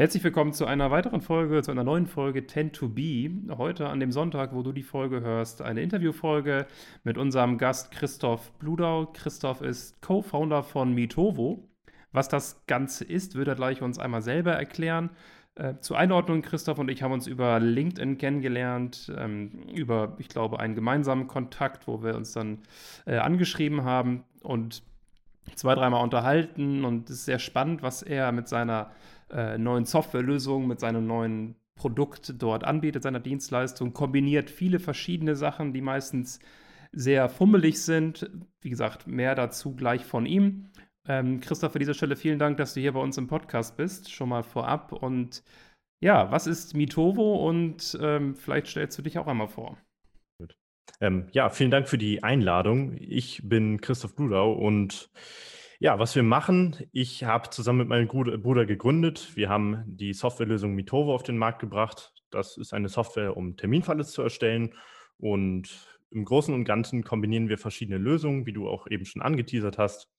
Herzlich willkommen zu einer weiteren Folge, zu einer neuen Folge Tend to Be. Heute an dem Sonntag, wo du die Folge hörst, eine Interviewfolge mit unserem Gast Christoph Bludau. Christoph ist Co-Founder von Mitovo. Was das Ganze ist, wird er gleich uns einmal selber erklären. Äh, zur Einordnung, Christoph und ich haben uns über LinkedIn kennengelernt, ähm, über, ich glaube, einen gemeinsamen Kontakt, wo wir uns dann äh, angeschrieben haben und zwei, dreimal unterhalten. Und es ist sehr spannend, was er mit seiner äh, neuen Softwarelösung, mit seinem neuen Produkt dort anbietet, seiner Dienstleistung, kombiniert viele verschiedene Sachen, die meistens sehr fummelig sind. Wie gesagt, mehr dazu gleich von ihm. Ähm, Christoph, an dieser Stelle vielen Dank, dass du hier bei uns im Podcast bist, schon mal vorab. Und ja, was ist Mitovo und ähm, vielleicht stellst du dich auch einmal vor. Ähm, ja, vielen Dank für die Einladung. Ich bin Christoph Bludau und ja, was wir machen, ich habe zusammen mit meinem Bruder gegründet. Wir haben die Softwarelösung Mitovo auf den Markt gebracht. Das ist eine Software, um Terminfalle zu erstellen. Und im Großen und Ganzen kombinieren wir verschiedene Lösungen, wie du auch eben schon angeteasert hast.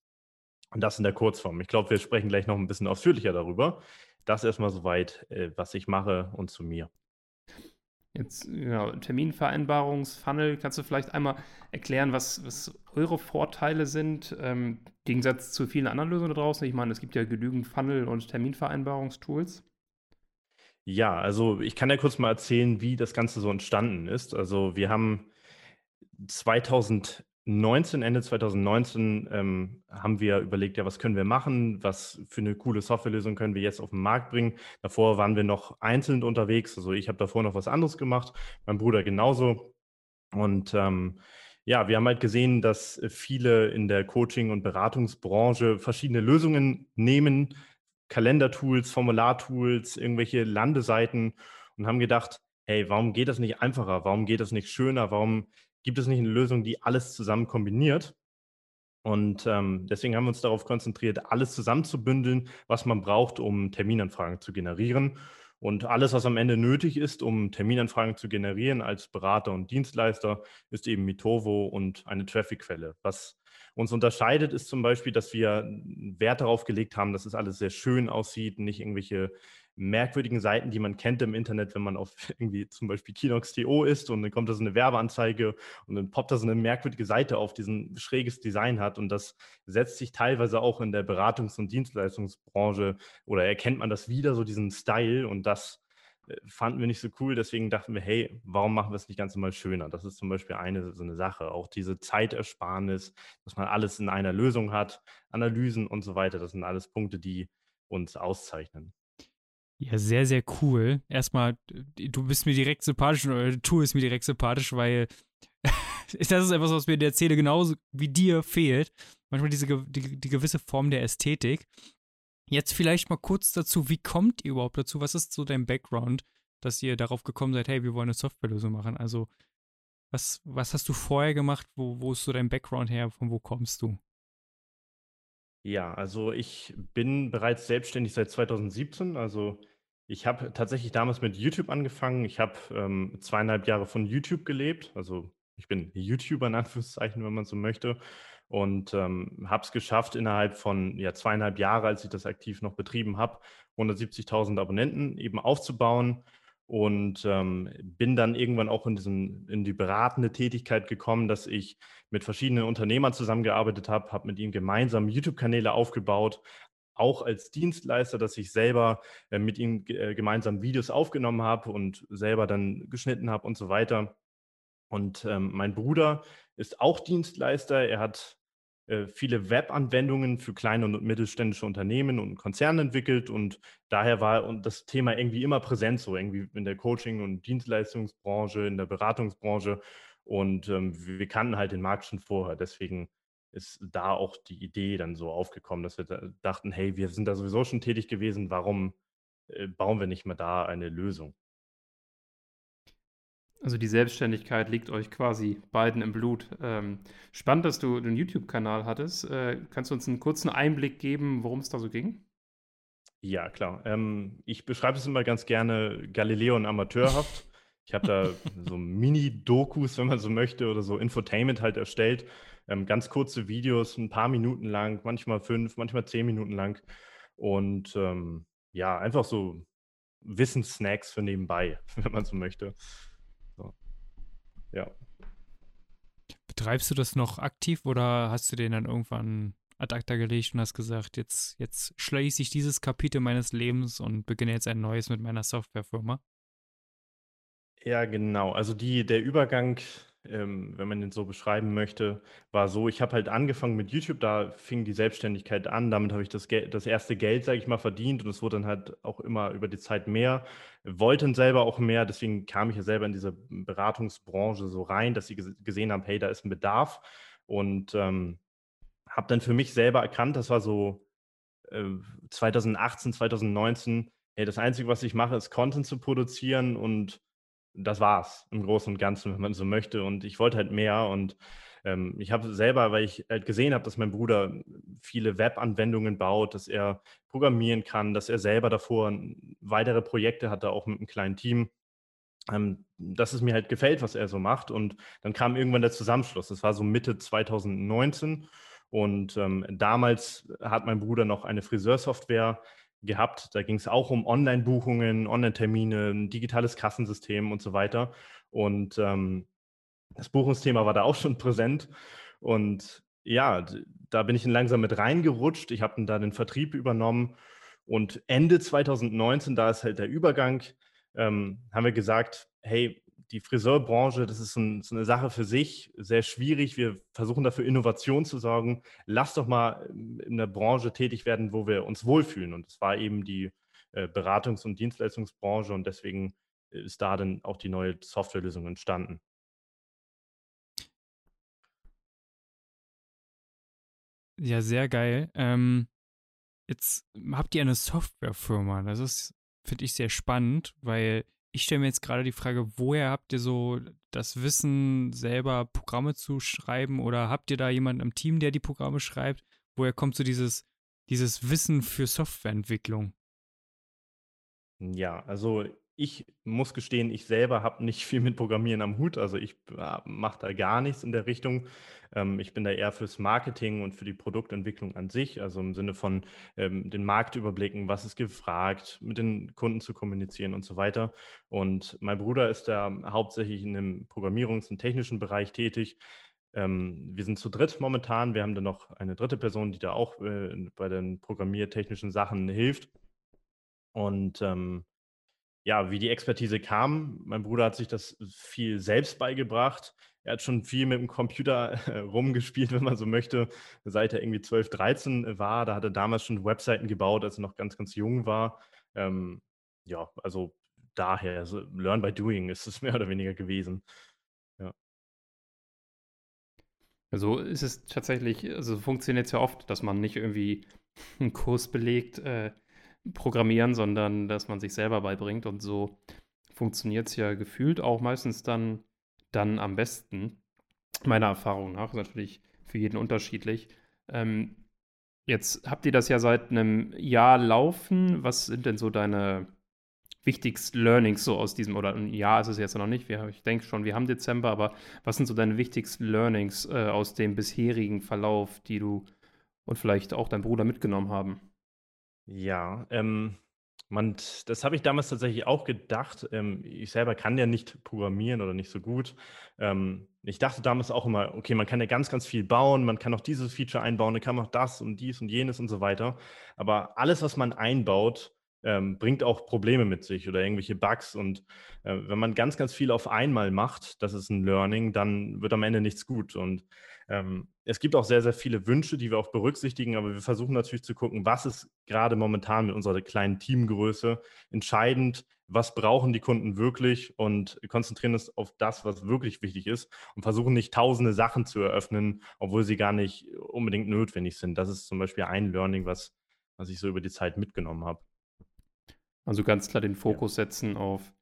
Und das in der Kurzform. Ich glaube, wir sprechen gleich noch ein bisschen ausführlicher darüber. Das erstmal soweit, äh, was ich mache und zu mir. Jetzt, genau, Terminvereinbarungsfunnel, kannst du vielleicht einmal erklären, was, was eure Vorteile sind, ähm, im Gegensatz zu vielen anderen Lösungen da draußen? Ich meine, es gibt ja genügend Funnel- und Terminvereinbarungstools. Ja, also ich kann ja kurz mal erzählen, wie das Ganze so entstanden ist. Also wir haben 2000 19, Ende 2019 ähm, haben wir überlegt, ja, was können wir machen, was für eine coole Softwarelösung können wir jetzt auf den Markt bringen. Davor waren wir noch einzeln unterwegs, also ich habe davor noch was anderes gemacht, mein Bruder genauso. Und ähm, ja, wir haben halt gesehen, dass viele in der Coaching- und Beratungsbranche verschiedene Lösungen nehmen, Kalendertools, Formulartools, irgendwelche Landeseiten und haben gedacht, hey, warum geht das nicht einfacher? Warum geht das nicht schöner? Warum gibt es nicht eine Lösung, die alles zusammen kombiniert. Und ähm, deswegen haben wir uns darauf konzentriert, alles zusammenzubündeln, was man braucht, um Terminanfragen zu generieren. Und alles, was am Ende nötig ist, um Terminanfragen zu generieren als Berater und Dienstleister, ist eben Mitovo und eine Traffic-Quelle. Was uns unterscheidet, ist zum Beispiel, dass wir Wert darauf gelegt haben, dass es alles sehr schön aussieht, nicht irgendwelche merkwürdigen Seiten, die man kennt im Internet, wenn man auf irgendwie zum Beispiel Kinox.to ist und dann kommt da so eine Werbeanzeige und dann poppt da so eine merkwürdige Seite auf, die ein schräges Design hat und das setzt sich teilweise auch in der Beratungs- und Dienstleistungsbranche oder erkennt man das wieder, so diesen Style und das äh, fanden wir nicht so cool, deswegen dachten wir, hey, warum machen wir es nicht ganz mal schöner? Das ist zum Beispiel eine so eine Sache. Auch diese Zeitersparnis, dass man alles in einer Lösung hat, Analysen und so weiter, das sind alles Punkte, die uns auszeichnen. Ja, sehr, sehr cool. Erstmal, du bist mir direkt sympathisch oder du Tour ist mir direkt sympathisch, weil das ist etwas, was mir in der Szene genauso wie dir fehlt. Manchmal diese die, die gewisse Form der Ästhetik. Jetzt vielleicht mal kurz dazu, wie kommt ihr überhaupt dazu? Was ist so dein Background, dass ihr darauf gekommen seid, hey, wir wollen eine Softwarelösung machen? Also, was, was hast du vorher gemacht? Wo, wo ist so dein Background her? Von wo kommst du? Ja, also ich bin bereits selbstständig seit 2017. Also ich habe tatsächlich damals mit YouTube angefangen. Ich habe ähm, zweieinhalb Jahre von YouTube gelebt. Also ich bin YouTuber in Anführungszeichen, wenn man so möchte. Und ähm, habe es geschafft, innerhalb von ja, zweieinhalb Jahren, als ich das aktiv noch betrieben habe, 170.000 Abonnenten eben aufzubauen. Und ähm, bin dann irgendwann auch in, diesen, in die beratende Tätigkeit gekommen, dass ich mit verschiedenen Unternehmern zusammengearbeitet habe, habe mit ihnen gemeinsam YouTube-Kanäle aufgebaut, auch als Dienstleister, dass ich selber äh, mit ihm äh, gemeinsam Videos aufgenommen habe und selber dann geschnitten habe und so weiter. Und ähm, mein Bruder ist auch Dienstleister. Er hat äh, viele Webanwendungen für kleine und mittelständische Unternehmen und Konzerne entwickelt und daher war das Thema irgendwie immer präsent, so irgendwie in der Coaching- und Dienstleistungsbranche, in der Beratungsbranche und ähm, wir kannten halt den Markt schon vorher. Deswegen ist da auch die Idee dann so aufgekommen, dass wir da dachten, hey, wir sind da sowieso schon tätig gewesen, warum äh, bauen wir nicht mal da eine Lösung? Also die Selbstständigkeit liegt euch quasi beiden im Blut. Ähm, spannend, dass du einen YouTube-Kanal hattest. Äh, kannst du uns einen kurzen Einblick geben, worum es da so ging? Ja, klar. Ähm, ich beschreibe es immer ganz gerne Galileo und amateurhaft. Ich habe da so Mini-Dokus, wenn man so möchte, oder so Infotainment halt erstellt. Ähm, ganz kurze Videos, ein paar Minuten lang, manchmal fünf, manchmal zehn Minuten lang. Und ähm, ja, einfach so Wissenssnacks für nebenbei, wenn man so möchte. So. Ja. Betreibst du das noch aktiv oder hast du den dann irgendwann ad acta gelegt und hast gesagt, jetzt, jetzt schließe ich dieses Kapitel meines Lebens und beginne jetzt ein neues mit meiner Softwarefirma? Ja, genau. Also die, der Übergang ähm, wenn man den so beschreiben möchte, war so, ich habe halt angefangen mit YouTube, da fing die Selbstständigkeit an, damit habe ich das, Gel das erste Geld, sage ich mal, verdient und es wurde dann halt auch immer über die Zeit mehr, wollte dann selber auch mehr, deswegen kam ich ja selber in diese Beratungsbranche so rein, dass sie gesehen haben, hey, da ist ein Bedarf. Und ähm, habe dann für mich selber erkannt, das war so äh, 2018, 2019, hey, das Einzige, was ich mache, ist Content zu produzieren und das war's im Großen und Ganzen, wenn man so möchte. Und ich wollte halt mehr. Und ähm, ich habe selber, weil ich halt gesehen habe, dass mein Bruder viele Web-Anwendungen baut, dass er programmieren kann, dass er selber davor weitere Projekte hatte, auch mit einem kleinen Team. Ähm, dass es mir halt gefällt, was er so macht. Und dann kam irgendwann der Zusammenschluss. Das war so Mitte 2019. Und ähm, damals hat mein Bruder noch eine Friseursoftware gehabt. Da ging es auch um Online-Buchungen, Online-Termine, digitales Kassensystem und so weiter. Und ähm, das Buchungsthema war da auch schon präsent. Und ja, da bin ich dann langsam mit reingerutscht. Ich habe dann da den Vertrieb übernommen. Und Ende 2019, da ist halt der Übergang, ähm, haben wir gesagt, hey, die Friseurbranche, das ist ein, so, eine Sache für sich, sehr schwierig. Wir versuchen dafür Innovation zu sorgen. Lass doch mal in der Branche tätig werden, wo wir uns wohlfühlen. Und das war eben die äh, Beratungs- und Dienstleistungsbranche und deswegen ist da dann auch die neue Softwarelösung entstanden. Ja, sehr geil. Ähm, jetzt habt ihr eine Softwarefirma. Das ist, finde ich, sehr spannend, weil ich stelle mir jetzt gerade die Frage, woher habt ihr so das Wissen, selber Programme zu schreiben oder habt ihr da jemanden im Team, der die Programme schreibt? Woher kommt so dieses, dieses Wissen für Softwareentwicklung? Ja, also ich muss gestehen, ich selber habe nicht viel mit Programmieren am Hut. Also ich äh, mache da gar nichts in der Richtung. Ähm, ich bin da eher fürs Marketing und für die Produktentwicklung an sich, also im Sinne von ähm, den Markt überblicken, was ist gefragt, mit den Kunden zu kommunizieren und so weiter. Und mein Bruder ist da hauptsächlich in dem Programmierungs- und technischen Bereich tätig. Ähm, wir sind zu dritt momentan. Wir haben dann noch eine dritte Person, die da auch äh, bei den programmiertechnischen Sachen hilft. Und ähm, ja, wie die Expertise kam. Mein Bruder hat sich das viel selbst beigebracht. Er hat schon viel mit dem Computer äh, rumgespielt, wenn man so möchte, seit er irgendwie 12, 13 war. Da hat er damals schon Webseiten gebaut, als er noch ganz, ganz jung war. Ähm, ja, also daher, also Learn by Doing ist es mehr oder weniger gewesen. Ja. Also ist es tatsächlich, also funktioniert es ja oft, dass man nicht irgendwie einen Kurs belegt, äh, programmieren, sondern dass man sich selber beibringt. Und so funktioniert es ja gefühlt auch meistens dann, dann am besten. Meiner Erfahrung nach natürlich für jeden unterschiedlich. Ähm, jetzt habt ihr das ja seit einem Jahr laufen. Was sind denn so deine wichtigsten Learnings so aus diesem, oder ein Jahr ist es jetzt noch nicht, wir, ich denke schon, wir haben Dezember, aber was sind so deine wichtigsten Learnings äh, aus dem bisherigen Verlauf, die du und vielleicht auch dein Bruder mitgenommen haben? Ja, ähm, man, das habe ich damals tatsächlich auch gedacht. Ähm, ich selber kann ja nicht programmieren oder nicht so gut. Ähm, ich dachte damals auch immer, okay, man kann ja ganz, ganz viel bauen, man kann auch dieses Feature einbauen, dann kann man auch das und dies und jenes und so weiter. Aber alles, was man einbaut, ähm, bringt auch Probleme mit sich oder irgendwelche Bugs. Und äh, wenn man ganz, ganz viel auf einmal macht, das ist ein Learning, dann wird am Ende nichts gut. Und ähm, es gibt auch sehr, sehr viele Wünsche, die wir auch berücksichtigen, aber wir versuchen natürlich zu gucken, was ist gerade momentan mit unserer kleinen Teamgröße entscheidend, was brauchen die Kunden wirklich und konzentrieren uns auf das, was wirklich wichtig ist und versuchen nicht tausende Sachen zu eröffnen, obwohl sie gar nicht unbedingt notwendig sind. Das ist zum Beispiel ein Learning, was, was ich so über die Zeit mitgenommen habe. Also ganz klar den Fokus ja. setzen auf,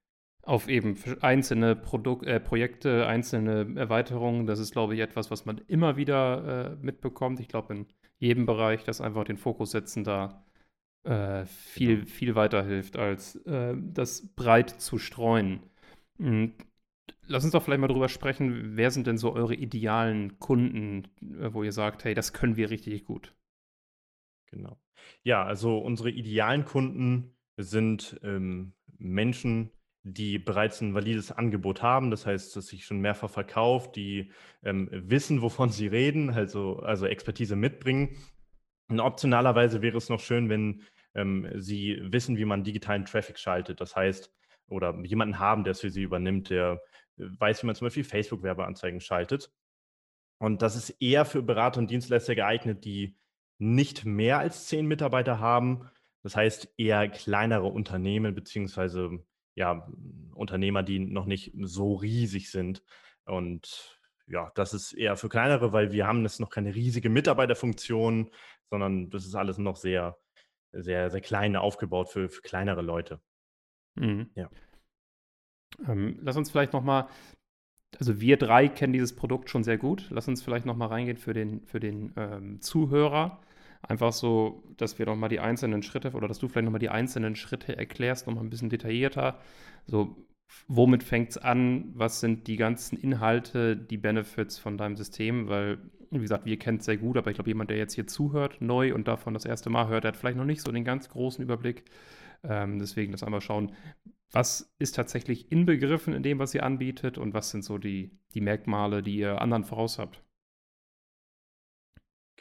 auf eben einzelne Produk äh, Projekte, einzelne Erweiterungen. Das ist, glaube ich, etwas, was man immer wieder äh, mitbekommt. Ich glaube, in jedem Bereich, dass einfach den Fokus setzen da äh, viel, genau. viel weiterhilft, als äh, das breit zu streuen. Und lass uns doch vielleicht mal drüber sprechen, wer sind denn so eure idealen Kunden, äh, wo ihr sagt, hey, das können wir richtig gut? Genau. Ja, also unsere idealen Kunden sind ähm, Menschen, die bereits ein valides Angebot haben, das heißt, dass sich schon mehrfach verkauft, die ähm, wissen, wovon sie reden, also, also Expertise mitbringen. Und optionalerweise wäre es noch schön, wenn ähm, sie wissen, wie man digitalen Traffic schaltet. Das heißt, oder jemanden haben, der es für sie übernimmt, der äh, weiß, wie man zum Beispiel Facebook-Werbeanzeigen schaltet. Und das ist eher für Berater und Dienstleister geeignet, die nicht mehr als zehn Mitarbeiter haben. Das heißt eher kleinere Unternehmen beziehungsweise ja, Unternehmer, die noch nicht so riesig sind. Und ja, das ist eher für kleinere, weil wir haben jetzt noch keine riesige Mitarbeiterfunktion, sondern das ist alles noch sehr, sehr, sehr klein aufgebaut für, für kleinere Leute. Mhm. Ja. Ähm, lass uns vielleicht nochmal, also wir drei kennen dieses Produkt schon sehr gut. Lass uns vielleicht nochmal reingehen für den, für den ähm, Zuhörer. Einfach so, dass wir nochmal die einzelnen Schritte oder dass du vielleicht nochmal die einzelnen Schritte erklärst, nochmal ein bisschen detaillierter. So, womit fängt es an? Was sind die ganzen Inhalte, die Benefits von deinem System? Weil, wie gesagt, wir kennen es sehr gut, aber ich glaube, jemand, der jetzt hier zuhört, neu und davon das erste Mal hört, der hat vielleicht noch nicht so den ganz großen Überblick. Ähm, deswegen das einmal schauen, was ist tatsächlich inbegriffen in dem, was ihr anbietet und was sind so die, die Merkmale, die ihr anderen voraus habt?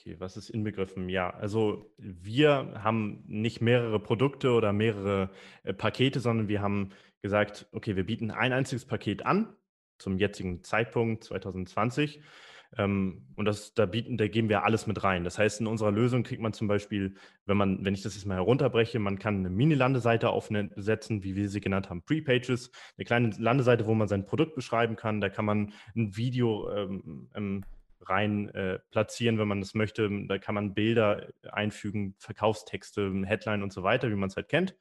Okay, was ist inbegriffen? Ja, also wir haben nicht mehrere Produkte oder mehrere äh, Pakete, sondern wir haben gesagt, okay, wir bieten ein einziges Paket an zum jetzigen Zeitpunkt 2020 ähm, und das, da bieten, da geben wir alles mit rein. Das heißt, in unserer Lösung kriegt man zum Beispiel, wenn man, wenn ich das jetzt mal herunterbreche, man kann eine Mini-Landeseite aufsetzen, wie wir sie genannt haben, Pre-Pages, eine kleine Landeseite, wo man sein Produkt beschreiben kann. Da kann man ein Video ähm, ähm, rein äh, platzieren, wenn man das möchte. Da kann man Bilder einfügen, Verkaufstexte, Headline und so weiter, wie man es halt kennt.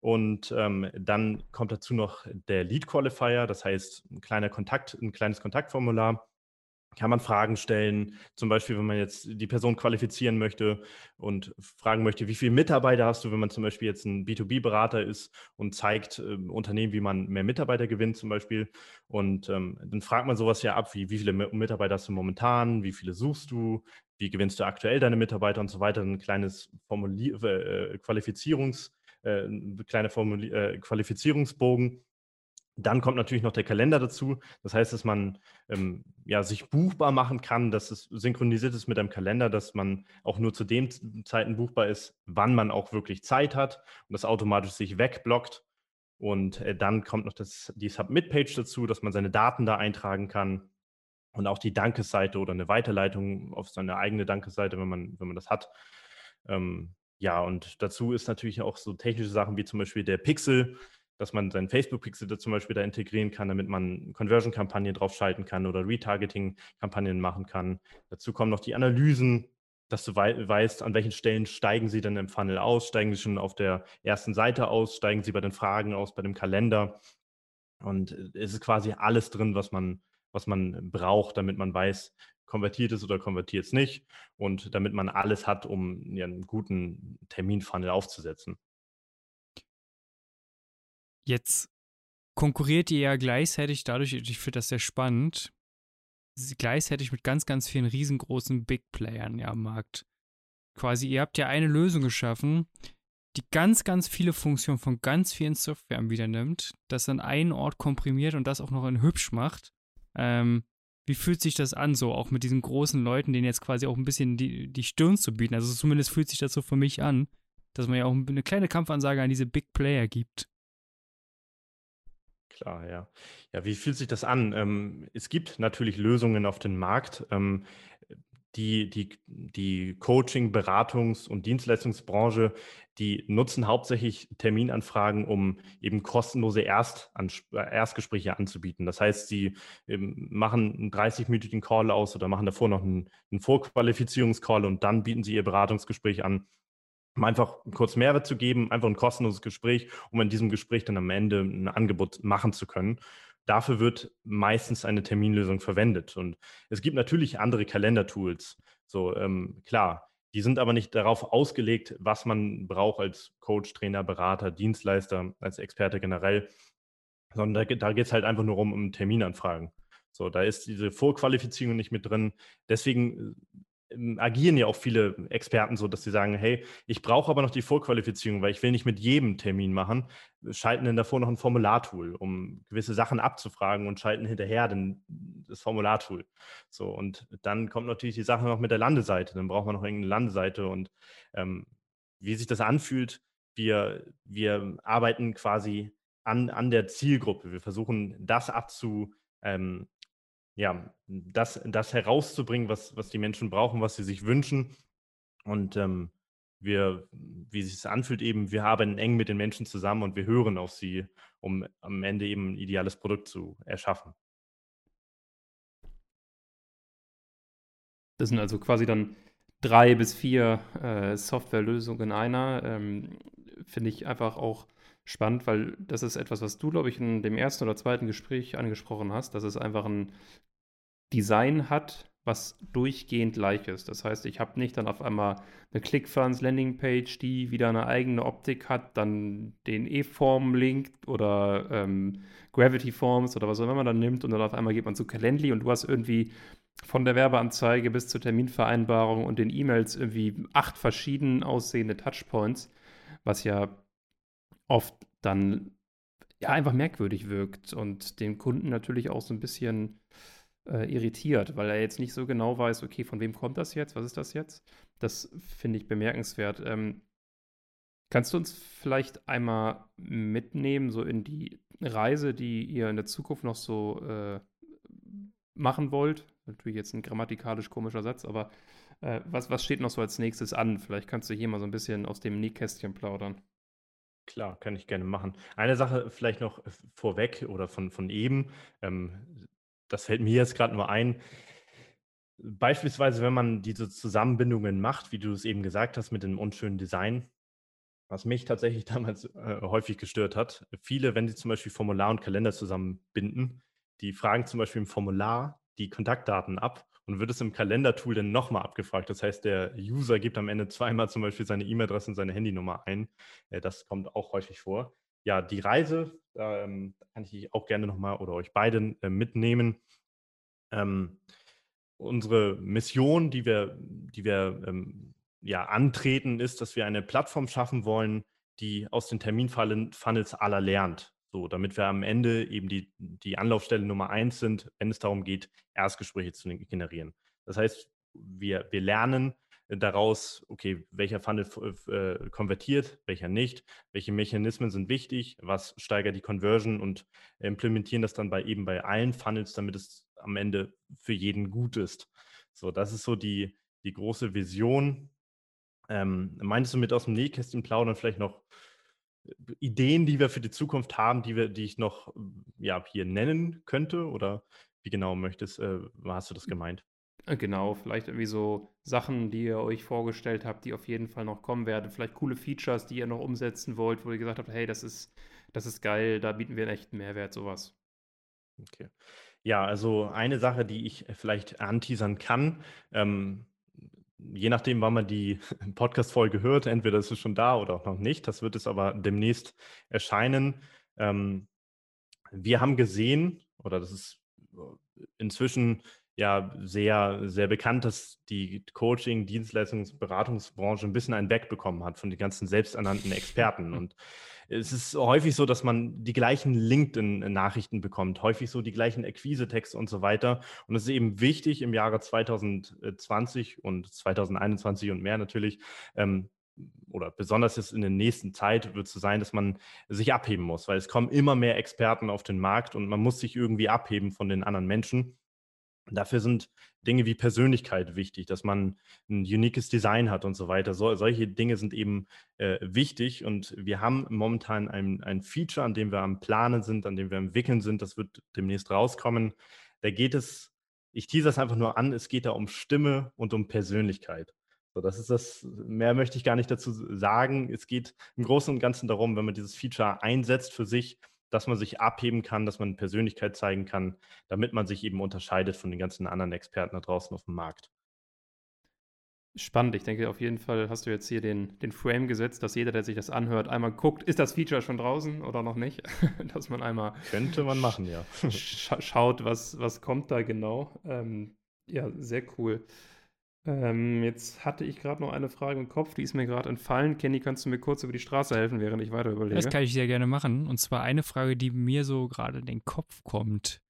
Und ähm, dann kommt dazu noch der Lead Qualifier, das heißt ein kleiner Kontakt, ein kleines Kontaktformular kann man Fragen stellen, zum Beispiel, wenn man jetzt die Person qualifizieren möchte und fragen möchte, wie viele Mitarbeiter hast du, wenn man zum Beispiel jetzt ein B2B-Berater ist und zeigt äh, Unternehmen, wie man mehr Mitarbeiter gewinnt zum Beispiel. Und ähm, dann fragt man sowas ja ab, wie wie viele Mitarbeiter hast du momentan, wie viele suchst du, wie gewinnst du aktuell deine Mitarbeiter und so weiter. Ein kleines Formulier äh, Qualifizierungs, äh, kleine Formulier äh, Qualifizierungsbogen dann kommt natürlich noch der Kalender dazu. Das heißt, dass man ähm, ja, sich buchbar machen kann, dass es synchronisiert ist mit einem Kalender, dass man auch nur zu den Zeiten buchbar ist, wann man auch wirklich Zeit hat und das automatisch sich wegblockt. Und äh, dann kommt noch das, die Submit-Page dazu, dass man seine Daten da eintragen kann und auch die Dankesseite oder eine Weiterleitung auf seine eigene Dankesseite, wenn man, wenn man das hat. Ähm, ja, und dazu ist natürlich auch so technische Sachen wie zum Beispiel der Pixel, dass man seinen Facebook-Pixel da zum Beispiel da integrieren kann, damit man Conversion-Kampagnen draufschalten kann oder Retargeting-Kampagnen machen kann. Dazu kommen noch die Analysen, dass du wei weißt, an welchen Stellen steigen sie denn im Funnel aus, steigen sie schon auf der ersten Seite aus, steigen sie bei den Fragen aus, bei dem Kalender. Und äh, es ist quasi alles drin, was man, was man braucht, damit man weiß, konvertiert es oder konvertiert es nicht und damit man alles hat, um einen guten Terminfunnel aufzusetzen. Jetzt konkurriert ihr ja gleichzeitig dadurch, ich finde das sehr spannend, gleichzeitig mit ganz, ganz vielen riesengroßen Big Playern ja am Markt. Quasi, ihr habt ja eine Lösung geschaffen, die ganz, ganz viele Funktionen von ganz vielen Softwareanbietern nimmt, das an einen Ort komprimiert und das auch noch in hübsch macht. Ähm, wie fühlt sich das an, so auch mit diesen großen Leuten, denen jetzt quasi auch ein bisschen die, die Stirn zu bieten? Also zumindest fühlt sich das so für mich an, dass man ja auch eine kleine Kampfansage an diese Big Player gibt. Klar, ja. Ja, wie fühlt sich das an? Ähm, es gibt natürlich Lösungen auf dem Markt. Ähm, die, die, die Coaching-, Beratungs- und Dienstleistungsbranche, die nutzen hauptsächlich Terminanfragen, um eben kostenlose Erst Erstgespräche anzubieten. Das heißt, sie ähm, machen einen 30-minütigen Call aus oder machen davor noch einen, einen Vorqualifizierungscall und dann bieten sie ihr Beratungsgespräch an um einfach kurz Mehrwert zu geben, einfach ein kostenloses Gespräch, um in diesem Gespräch dann am Ende ein Angebot machen zu können. Dafür wird meistens eine Terminlösung verwendet. Und es gibt natürlich andere Kalendertools. So, ähm, klar, die sind aber nicht darauf ausgelegt, was man braucht als Coach, Trainer, Berater, Dienstleister, als Experte generell, sondern da, da geht es halt einfach nur um, um Terminanfragen. So, da ist diese Vorqualifizierung nicht mit drin. Deswegen ähm, agieren ja auch viele Experten so, dass sie sagen, hey, ich brauche aber noch die Vorqualifizierung, weil ich will nicht mit jedem Termin machen, schalten dann davor noch ein Formulartool, um gewisse Sachen abzufragen und schalten hinterher dann das Formulartool. So, und dann kommt natürlich die Sache noch mit der Landeseite, dann braucht man noch irgendeine Landeseite und ähm, wie sich das anfühlt, wir, wir arbeiten quasi an, an der Zielgruppe. Wir versuchen das abzu, ähm, ja, das, das herauszubringen, was, was die Menschen brauchen, was sie sich wünschen. Und ähm, wir, wie sich es anfühlt, eben, wir arbeiten eng mit den Menschen zusammen und wir hören auf sie, um am Ende eben ein ideales Produkt zu erschaffen. Das sind also quasi dann drei bis vier äh, Softwarelösungen in einer. Ähm, Finde ich einfach auch spannend, weil das ist etwas, was du, glaube ich, in dem ersten oder zweiten Gespräch angesprochen hast, dass es einfach ein Design hat, was durchgehend gleich ist. Das heißt, ich habe nicht dann auf einmal eine ClickFunnels Landingpage, die wieder eine eigene Optik hat, dann den E-Form-Link oder ähm, Gravity Forms oder was auch immer man dann nimmt und dann auf einmal geht man zu Calendly und du hast irgendwie von der Werbeanzeige bis zur Terminvereinbarung und den E-Mails irgendwie acht verschieden aussehende Touchpoints, was ja oft dann ja einfach merkwürdig wirkt und den Kunden natürlich auch so ein bisschen äh, irritiert, weil er jetzt nicht so genau weiß, okay, von wem kommt das jetzt, was ist das jetzt? Das finde ich bemerkenswert. Ähm, kannst du uns vielleicht einmal mitnehmen, so in die Reise, die ihr in der Zukunft noch so äh, machen wollt? Natürlich jetzt ein grammatikalisch komischer Satz, aber äh, was, was steht noch so als nächstes an? Vielleicht kannst du hier mal so ein bisschen aus dem Nähkästchen plaudern. Klar, kann ich gerne machen. Eine Sache vielleicht noch vorweg oder von, von eben. Ähm, das fällt mir jetzt gerade nur ein. Beispielsweise, wenn man diese Zusammenbindungen macht, wie du es eben gesagt hast, mit dem unschönen Design, was mich tatsächlich damals äh, häufig gestört hat. Viele, wenn sie zum Beispiel Formular und Kalender zusammenbinden, die fragen zum Beispiel im Formular die Kontaktdaten ab und wird es im Kalendertool dann nochmal abgefragt. Das heißt, der User gibt am Ende zweimal zum Beispiel seine E-Mail-Adresse und seine Handynummer ein. Äh, das kommt auch häufig vor ja, die Reise, da ähm, kann ich auch gerne nochmal oder euch beide äh, mitnehmen. Ähm, unsere Mission, die wir, die wir ähm, ja, antreten, ist, dass wir eine Plattform schaffen wollen, die aus den Terminfunnels aller lernt. So, damit wir am Ende eben die, die Anlaufstelle Nummer eins sind, wenn es darum geht, Erstgespräche zu generieren. Das heißt, wir, wir lernen daraus, okay, welcher Funnel äh, konvertiert, welcher nicht, welche Mechanismen sind wichtig, was steigert die Conversion und implementieren das dann bei eben bei allen Funnels, damit es am Ende für jeden gut ist. So, das ist so die, die große Vision. Ähm, meinst du mit aus dem Nähkästchen plaudern vielleicht noch äh, Ideen, die wir für die Zukunft haben, die wir, die ich noch ja, hier nennen könnte? Oder wie genau möchtest, äh, hast du das gemeint? Äh, genau, vielleicht irgendwie so Sachen, die ihr euch vorgestellt habt, die auf jeden Fall noch kommen werden. Vielleicht coole Features, die ihr noch umsetzen wollt, wo ihr gesagt habt, hey, das ist, das ist geil, da bieten wir einen echten Mehrwert, sowas. Okay. Ja, also eine Sache, die ich vielleicht anteasern kann, ähm, je nachdem, wann man die Podcast-Folge hört, entweder ist es schon da oder auch noch nicht, das wird es aber demnächst erscheinen. Ähm, wir haben gesehen, oder das ist äh, inzwischen ja sehr, sehr bekannt, dass die Coaching, Dienstleistungs-, Beratungsbranche ein bisschen einen wegbekommen hat von den ganzen selbsternannten Experten. Und es ist häufig so, dass man die gleichen LinkedIn-Nachrichten bekommt, häufig so die gleichen Akquise-Texte und so weiter. Und es ist eben wichtig im Jahre 2020 und 2021 und mehr natürlich, ähm, oder besonders jetzt in der nächsten Zeit wird es so sein, dass man sich abheben muss, weil es kommen immer mehr Experten auf den Markt und man muss sich irgendwie abheben von den anderen Menschen. Dafür sind Dinge wie Persönlichkeit wichtig, dass man ein uniques Design hat und so weiter. So, solche Dinge sind eben äh, wichtig und wir haben momentan ein, ein Feature, an dem wir am Planen sind, an dem wir entwickeln sind. Das wird demnächst rauskommen. Da geht es, ich tease das einfach nur an, es geht da um Stimme und um Persönlichkeit. So, das ist das, mehr möchte ich gar nicht dazu sagen. Es geht im Großen und Ganzen darum, wenn man dieses Feature einsetzt für sich, dass man sich abheben kann, dass man Persönlichkeit zeigen kann, damit man sich eben unterscheidet von den ganzen anderen Experten da draußen auf dem Markt. Spannend. Ich denke, auf jeden Fall hast du jetzt hier den, den Frame gesetzt, dass jeder, der sich das anhört, einmal guckt, ist das Feature schon draußen oder noch nicht? dass man einmal. Könnte man machen, ja. sch schaut, was, was kommt da genau. Ähm, ja, sehr cool. Ähm, jetzt hatte ich gerade noch eine Frage im Kopf, die ist mir gerade entfallen. Kenny, kannst du mir kurz über die Straße helfen, während ich weiter überlege? Das kann ich sehr gerne machen. Und zwar eine Frage, die mir so gerade in den Kopf kommt.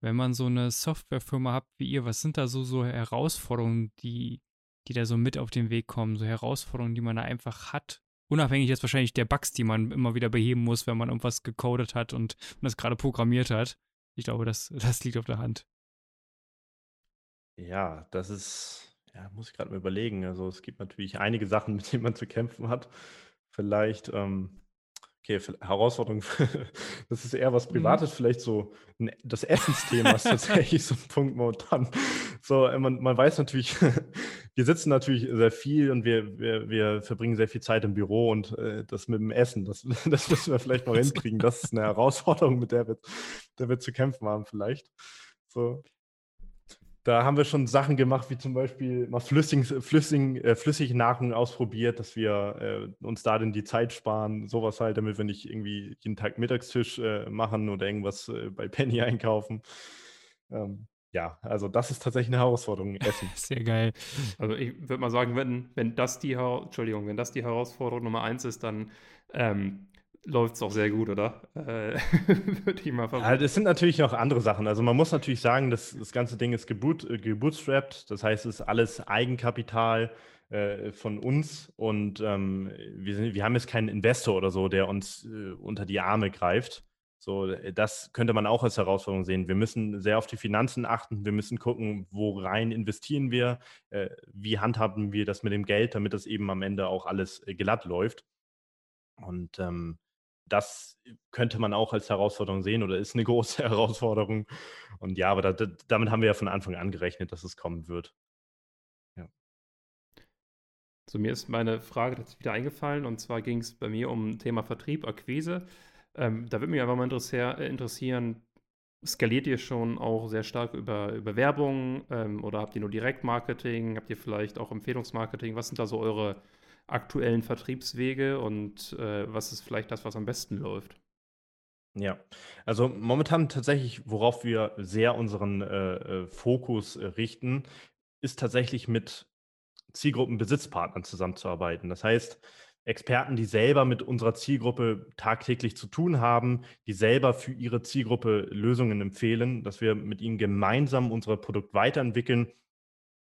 Wenn man so eine Softwarefirma hat wie ihr, was sind da so, so Herausforderungen, die, die da so mit auf den Weg kommen? So Herausforderungen, die man da einfach hat? Unabhängig jetzt wahrscheinlich der Bugs, die man immer wieder beheben muss, wenn man irgendwas gecodet hat und, und das gerade programmiert hat. Ich glaube, das, das liegt auf der Hand. Ja, das ist, ja, muss ich gerade mal überlegen. Also es gibt natürlich einige Sachen, mit denen man zu kämpfen hat. Vielleicht, ähm, okay, Herausforderung, das ist eher was Mhm. Privates, vielleicht so ein, das Essensthema ist tatsächlich so ein Punkt momentan. So, äh, man, man weiß natürlich, wir sitzen natürlich sehr viel und wir, wir, wir verbringen sehr viel Zeit im Büro und äh, das mit dem Essen, das, das müssen wir vielleicht noch hinkriegen. Das ist eine Herausforderung, mit der wir, der wir zu kämpfen haben, vielleicht. So. Da haben wir schon Sachen gemacht, wie zum Beispiel mal flüssig, flüssig, äh, flüssige Nahrung ausprobiert, dass wir äh, uns da dann die Zeit sparen, sowas halt, damit wir nicht irgendwie jeden Tag Mittagstisch äh, machen oder irgendwas äh, bei Penny einkaufen. Ähm, ja, also das ist tatsächlich eine Herausforderung, Essen. Sehr geil. Also ich würde mal sagen, wenn, wenn das die Entschuldigung, wenn das die Herausforderung Nummer eins ist, dann ähm, läuft es auch sehr gut, oder? Äh, würde ich mal vermuten. es sind natürlich noch andere Sachen. Also man muss natürlich sagen, dass das ganze Ding ist geboot, äh, gebootstrapped. Das heißt, es ist alles Eigenkapital äh, von uns und ähm, wir, sind, wir haben jetzt keinen Investor oder so, der uns äh, unter die Arme greift. So, äh, das könnte man auch als Herausforderung sehen. Wir müssen sehr auf die Finanzen achten. Wir müssen gucken, wo rein investieren wir, äh, wie handhaben wir das mit dem Geld, damit das eben am Ende auch alles glatt läuft. Und ähm, das könnte man auch als Herausforderung sehen oder ist eine große Herausforderung. Und ja, aber da, da, damit haben wir ja von Anfang an gerechnet, dass es kommen wird. So, mir ist meine Frage tatsächlich wieder eingefallen und zwar ging es bei mir um Thema Vertrieb, Akquise. Ähm, da würde mich einfach mal äh, interessieren, skaliert ihr schon auch sehr stark über, über Werbung ähm, oder habt ihr nur Direktmarketing? Habt ihr vielleicht auch Empfehlungsmarketing? Was sind da so eure aktuellen Vertriebswege und äh, was ist vielleicht das, was am besten läuft? Ja, also momentan tatsächlich, worauf wir sehr unseren äh, äh, Fokus äh, richten, ist tatsächlich mit Zielgruppenbesitzpartnern zusammenzuarbeiten. Das heißt, Experten, die selber mit unserer Zielgruppe tagtäglich zu tun haben, die selber für ihre Zielgruppe Lösungen empfehlen, dass wir mit ihnen gemeinsam unser Produkt weiterentwickeln.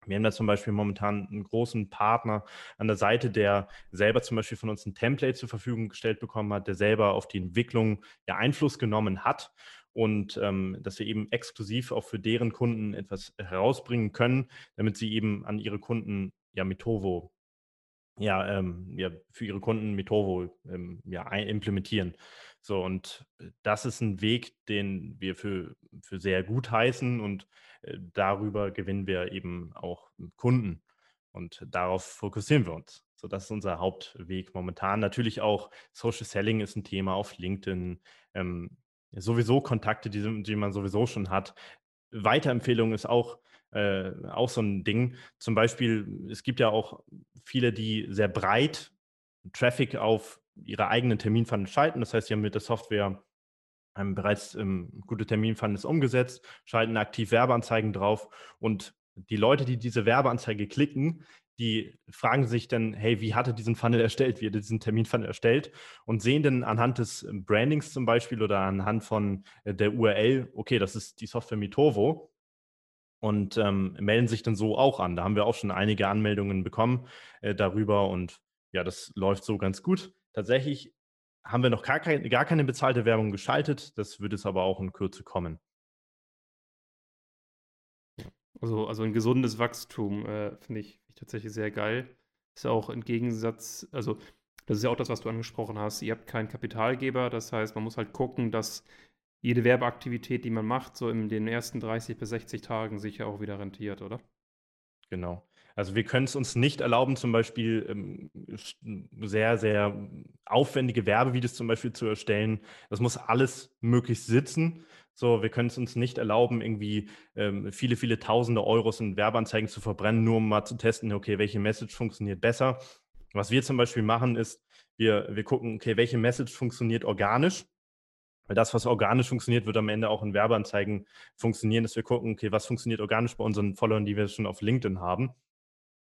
Wir haben da zum Beispiel momentan einen großen Partner an der Seite, der selber zum Beispiel von uns ein Template zur Verfügung gestellt bekommen hat, der selber auf die Entwicklung ja Einfluss genommen hat und ähm, dass wir eben exklusiv auch für deren Kunden etwas herausbringen können, damit sie eben an ihre Kunden ja Mitovo ja, ähm, ja für ihre Kunden Mitovo ähm, ja, implementieren. So, und äh, das ist ein Weg, den wir für, für sehr gut heißen und darüber gewinnen wir eben auch Kunden. Und darauf fokussieren wir uns. So, das ist unser Hauptweg momentan. Natürlich auch Social Selling ist ein Thema auf LinkedIn. Ähm, sowieso Kontakte, die, die man sowieso schon hat. Weiterempfehlung ist auch, äh, auch so ein Ding. Zum Beispiel, es gibt ja auch viele, die sehr breit Traffic auf ihre eigenen Terminfunnel schalten. Das heißt, sie haben mit der Software ähm, bereits ähm, gute Terminfunnels umgesetzt, schalten aktiv Werbeanzeigen drauf und die Leute, die diese Werbeanzeige klicken, die fragen sich dann, hey, wie hat er diesen Funnel erstellt, wie hat er diesen Terminfunnel erstellt und sehen dann anhand des ähm, Brandings zum Beispiel oder anhand von äh, der URL, okay, das ist die Software Mitovo und ähm, melden sich dann so auch an. Da haben wir auch schon einige Anmeldungen bekommen äh, darüber und ja, das läuft so ganz gut. Tatsächlich haben wir noch gar, kein, gar keine bezahlte Werbung geschaltet. Das wird es aber auch in Kürze kommen. Also, also ein gesundes Wachstum äh, finde ich, find ich tatsächlich sehr geil. Ist ja auch im Gegensatz, also das ist ja auch das, was du angesprochen hast. Ihr habt keinen Kapitalgeber, das heißt, man muss halt gucken, dass jede Werbeaktivität, die man macht, so in den ersten 30 bis 60 Tagen sich ja auch wieder rentiert, oder? Genau. Also wir können es uns nicht erlauben, zum Beispiel ähm, sehr, sehr aufwendige Werbevideos zum Beispiel zu erstellen. Das muss alles möglichst sitzen. So, wir können es uns nicht erlauben, irgendwie ähm, viele, viele tausende Euros in Werbeanzeigen zu verbrennen, nur um mal zu testen, okay, welche Message funktioniert besser. Was wir zum Beispiel machen, ist, wir, wir gucken, okay, welche Message funktioniert organisch. Weil das, was organisch funktioniert, wird am Ende auch in Werbeanzeigen funktionieren, dass wir gucken, okay, was funktioniert organisch bei unseren Followern, die wir schon auf LinkedIn haben.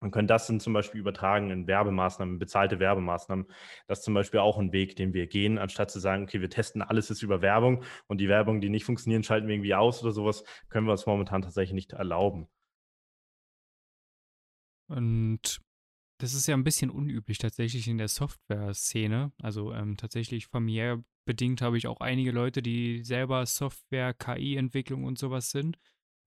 Man könnte das dann zum Beispiel übertragen in Werbemaßnahmen, bezahlte Werbemaßnahmen. Das ist zum Beispiel auch ein Weg, den wir gehen, anstatt zu sagen, okay, wir testen alles jetzt über Werbung und die Werbung, die nicht funktionieren, schalten wir irgendwie aus oder sowas, können wir uns momentan tatsächlich nicht erlauben. Und das ist ja ein bisschen unüblich tatsächlich in der Software-Szene. Also ähm, tatsächlich familiär bedingt habe ich auch einige Leute, die selber Software, KI-Entwicklung und sowas sind.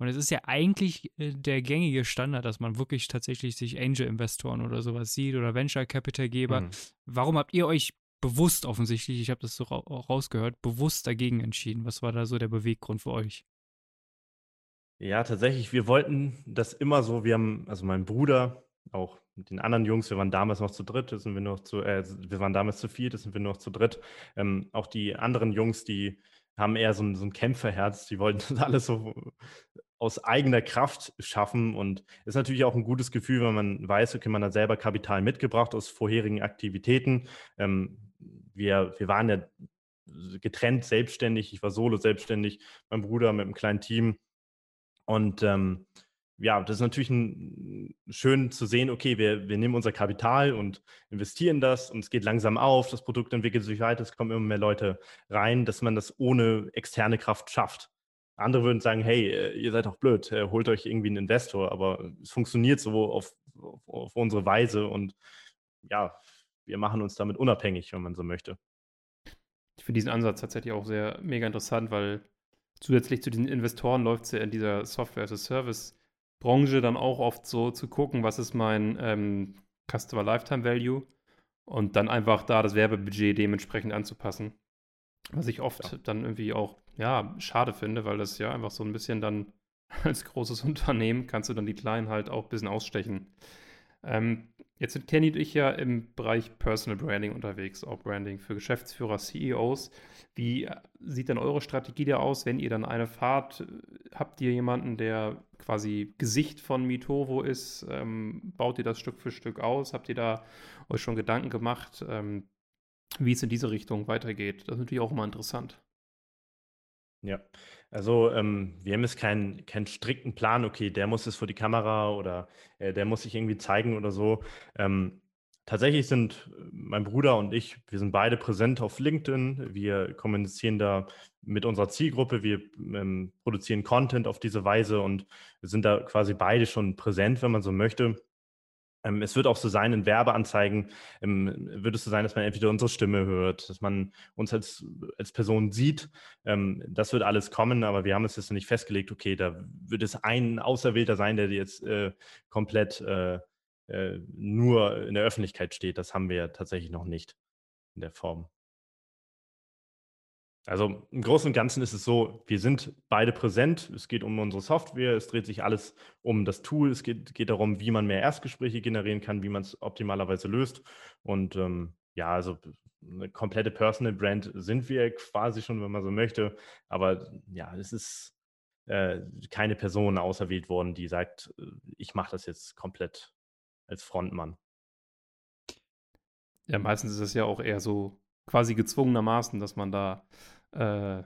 Und es ist ja eigentlich äh, der gängige Standard, dass man wirklich tatsächlich sich Angel-Investoren oder sowas sieht oder Venture Capital-Geber. Mhm. Warum habt ihr euch bewusst offensichtlich, ich habe das so ra rausgehört, bewusst dagegen entschieden? Was war da so der Beweggrund für euch? Ja, tatsächlich, wir wollten das immer so, wir haben, also mein Bruder, auch mit den anderen Jungs, wir waren damals noch zu dritt, jetzt sind wir noch zu, äh, wir waren damals zu viert, jetzt sind wir noch zu dritt. Ähm, auch die anderen Jungs, die haben eher so ein, so ein Kämpferherz, die wollten das alles so aus eigener Kraft schaffen und ist natürlich auch ein gutes Gefühl, wenn man weiß, okay, man hat selber Kapital mitgebracht aus vorherigen Aktivitäten. Ähm, wir, wir waren ja getrennt selbstständig, ich war solo selbstständig, mein Bruder mit einem kleinen Team und ähm, ja, das ist natürlich ein, schön zu sehen, okay, wir, wir nehmen unser Kapital und investieren das und es geht langsam auf, das Produkt entwickelt sich weiter, es kommen immer mehr Leute rein, dass man das ohne externe Kraft schafft. Andere würden sagen, hey, äh, ihr seid doch blöd, äh, holt euch irgendwie einen Investor, aber es funktioniert so auf, auf, auf unsere Weise und ja, wir machen uns damit unabhängig, wenn man so möchte. Ich finde diesen Ansatz tatsächlich auch sehr mega interessant, weil zusätzlich zu diesen Investoren läuft es ja in dieser Software-as-a-Service- Branche dann auch oft so zu gucken, was ist mein ähm, Customer Lifetime Value und dann einfach da das Werbebudget dementsprechend anzupassen. Was ich oft ja. dann irgendwie auch, ja, schade finde, weil das ja einfach so ein bisschen dann als großes Unternehmen kannst du dann die Kleinen halt auch ein bisschen ausstechen. Ähm, jetzt sind Kenny und ich ja im Bereich Personal Branding unterwegs, auch Branding für Geschäftsführer, CEOs. Wie äh, sieht denn eure Strategie da aus, wenn ihr dann eine fahrt? Habt ihr jemanden, der quasi Gesicht von Mitovo ist? Ähm, baut ihr das Stück für Stück aus? Habt ihr da euch schon Gedanken gemacht, ähm, wie es in diese Richtung weitergeht? Das ist natürlich auch immer interessant. Ja, also ähm, wir haben jetzt keinen, keinen strikten Plan, okay, der muss es vor die Kamera oder äh, der muss sich irgendwie zeigen oder so. Ähm, tatsächlich sind äh, mein Bruder und ich, wir sind beide präsent auf LinkedIn. Wir kommunizieren da mit unserer Zielgruppe, wir ähm, produzieren Content auf diese Weise und sind da quasi beide schon präsent, wenn man so möchte. Ähm, es wird auch so sein, in Werbeanzeigen ähm, wird es so sein, dass man entweder unsere Stimme hört, dass man uns als, als Person sieht. Ähm, das wird alles kommen, aber wir haben es jetzt noch nicht festgelegt, okay, da wird es ein Auserwählter sein, der jetzt äh, komplett äh, äh, nur in der Öffentlichkeit steht. Das haben wir tatsächlich noch nicht in der Form. Also im Großen und Ganzen ist es so, wir sind beide präsent. Es geht um unsere Software, es dreht sich alles um das Tool, es geht, geht darum, wie man mehr Erstgespräche generieren kann, wie man es optimalerweise löst. Und ähm, ja, also eine komplette Personal Brand sind wir quasi schon, wenn man so möchte. Aber ja, es ist äh, keine Person auserwählt worden, die sagt, äh, ich mache das jetzt komplett als Frontmann. Ja, meistens ist es ja auch eher so quasi gezwungenermaßen, dass man da äh,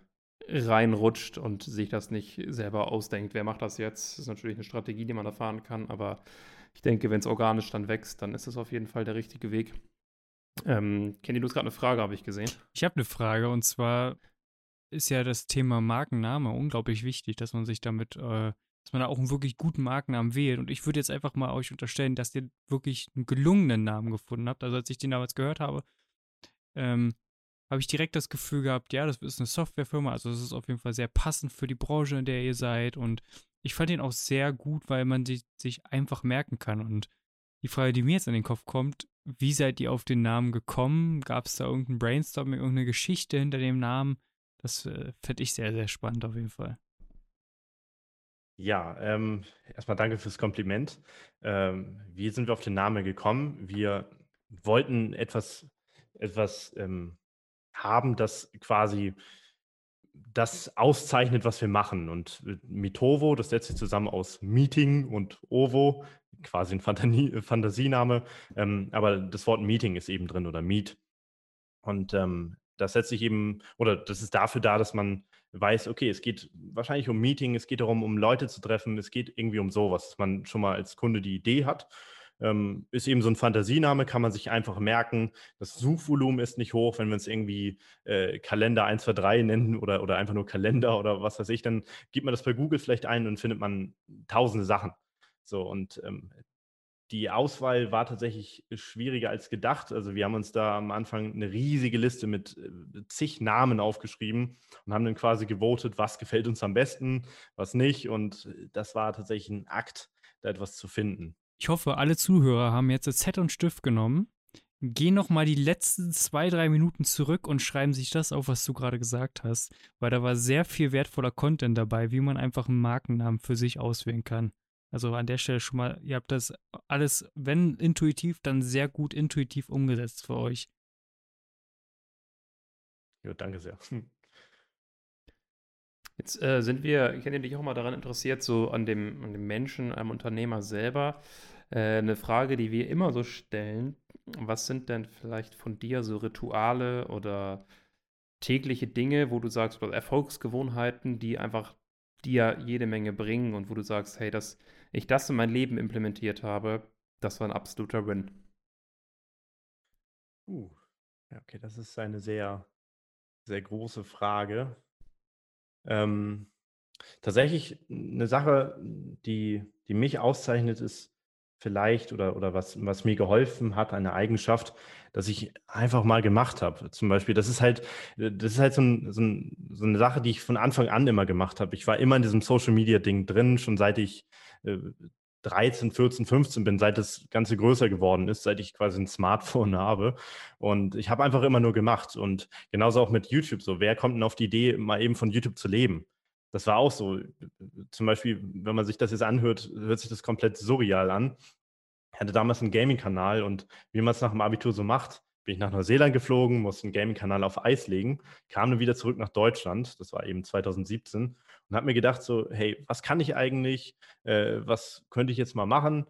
reinrutscht und sich das nicht selber ausdenkt. Wer macht das jetzt? Das ist natürlich eine Strategie, die man erfahren kann, aber ich denke, wenn es organisch dann wächst, dann ist es auf jeden Fall der richtige Weg. Ähm, Kenny, du hast gerade eine Frage, habe ich gesehen. Ich habe eine Frage und zwar ist ja das Thema Markenname unglaublich wichtig, dass man sich damit, äh, dass man da auch einen wirklich guten Markennamen wählt. Und ich würde jetzt einfach mal euch unterstellen, dass ihr wirklich einen gelungenen Namen gefunden habt. Also als ich den damals gehört habe, ähm, habe ich direkt das Gefühl gehabt, ja, das ist eine Softwarefirma, also das ist auf jeden Fall sehr passend für die Branche, in der ihr seid. Und ich fand ihn auch sehr gut, weil man sich, sich einfach merken kann. Und die Frage, die mir jetzt in den Kopf kommt, wie seid ihr auf den Namen gekommen? Gab es da irgendein Brainstorming, irgendeine Geschichte hinter dem Namen? Das äh, fände ich sehr, sehr spannend auf jeden Fall. Ja, ähm, erstmal danke fürs Kompliment. Ähm, wie sind wir auf den Namen gekommen? Wir wollten etwas, etwas ähm, haben, das quasi das auszeichnet, was wir machen. Und Mitovo, das setzt sich zusammen aus Meeting und Ovo, quasi ein Fantanie, Fantasiename, ähm, aber das Wort Meeting ist eben drin oder Meet. Und ähm, das setzt sich eben, oder das ist dafür da, dass man weiß, okay, es geht wahrscheinlich um Meeting, es geht darum, um Leute zu treffen, es geht irgendwie um sowas, dass man schon mal als Kunde die Idee hat Ähm, ist eben so ein Fantasiename, kann man sich einfach merken. Das Suchvolumen ist nicht hoch, wenn wir es irgendwie äh, Kalender 123 nennen oder, oder einfach nur Kalender oder was weiß ich, dann gibt man das bei Google vielleicht ein und findet man tausende Sachen. So, und ähm, die Auswahl war tatsächlich schwieriger als gedacht. Also wir haben uns da am Anfang eine riesige Liste mit äh, zig Namen aufgeschrieben und haben dann quasi gewotet, was gefällt uns am besten, was nicht. Und das war tatsächlich ein Akt, da etwas zu finden. Ich hoffe, alle Zuhörer haben jetzt Zettel und Stift genommen, gehen noch mal die letzten zwei, drei Minuten zurück und schreiben sich das auf, was du gerade gesagt hast, weil da war sehr viel wertvoller Content dabei, wie man einfach einen Markennamen für sich auswählen kann. Also an der Stelle schon mal, ihr habt das alles, wenn intuitiv, dann sehr gut intuitiv umgesetzt für euch. Ja, danke sehr. Jetzt äh, sind wir, ich kenne dich auch mal daran interessiert, so an dem, an dem Menschen, einem Unternehmer selber. Äh, eine Frage, die wir immer so stellen, was sind denn vielleicht von dir so Rituale oder tägliche Dinge, wo du sagst, oder Erfolgsgewohnheiten, die einfach dir jede Menge bringen und wo du sagst, hey, dass ich das in mein Leben implementiert habe, das war ein absoluter Win. Uh, okay, das ist eine sehr, sehr große Frage. Ähm, tatsächlich eine Sache, die, die mich auszeichnet, ist vielleicht oder, oder was, was mir geholfen hat, eine Eigenschaft, dass ich einfach mal gemacht habe. Zum Beispiel, das ist halt, das ist halt so, ein, so, ein, so eine Sache, die ich von Anfang an immer gemacht habe. Ich war immer in diesem Social Media Ding drin, schon seit ich äh, 13, 14, 15 bin, seit das Ganze größer geworden ist, seit ich quasi ein Smartphone habe. Und ich habe einfach immer nur gemacht. Und genauso auch mit YouTube so. Wer kommt denn auf die Idee, mal eben von YouTube zu leben? Das war auch so. Zum Beispiel, wenn man sich das jetzt anhört, hört sich das komplett surreal an. Ich hatte damals einen Gaming-Kanal und wie man es nach dem Abitur so macht, bin ich nach Neuseeland geflogen, musste einen Gaming-Kanal auf Eis legen, kam dann wieder zurück nach Deutschland, das war eben 2017, und habe mir gedacht so, hey, was kann ich eigentlich, äh, was könnte ich jetzt mal machen?